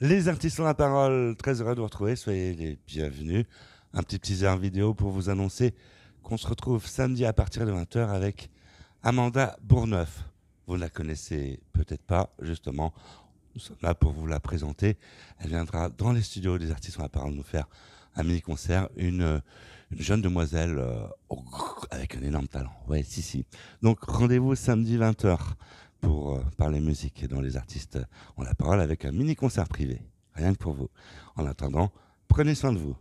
Les artistes ont la parole, très heureux de vous retrouver, soyez les bienvenus. Un petit teaser vidéo pour vous annoncer qu'on se retrouve samedi à partir de 20h avec Amanda Bourneuf. Vous ne la connaissez peut-être pas, justement, nous sommes là pour vous la présenter. Elle viendra dans les studios des artistes ont la parole nous faire un mini-concert, une, une jeune demoiselle euh, avec un énorme talent. Ouais, si, si. Donc rendez-vous samedi 20h pour euh, parler musique et dont les artistes ont la parole avec un mini-concert privé. Rien que pour vous. En attendant, prenez soin de vous.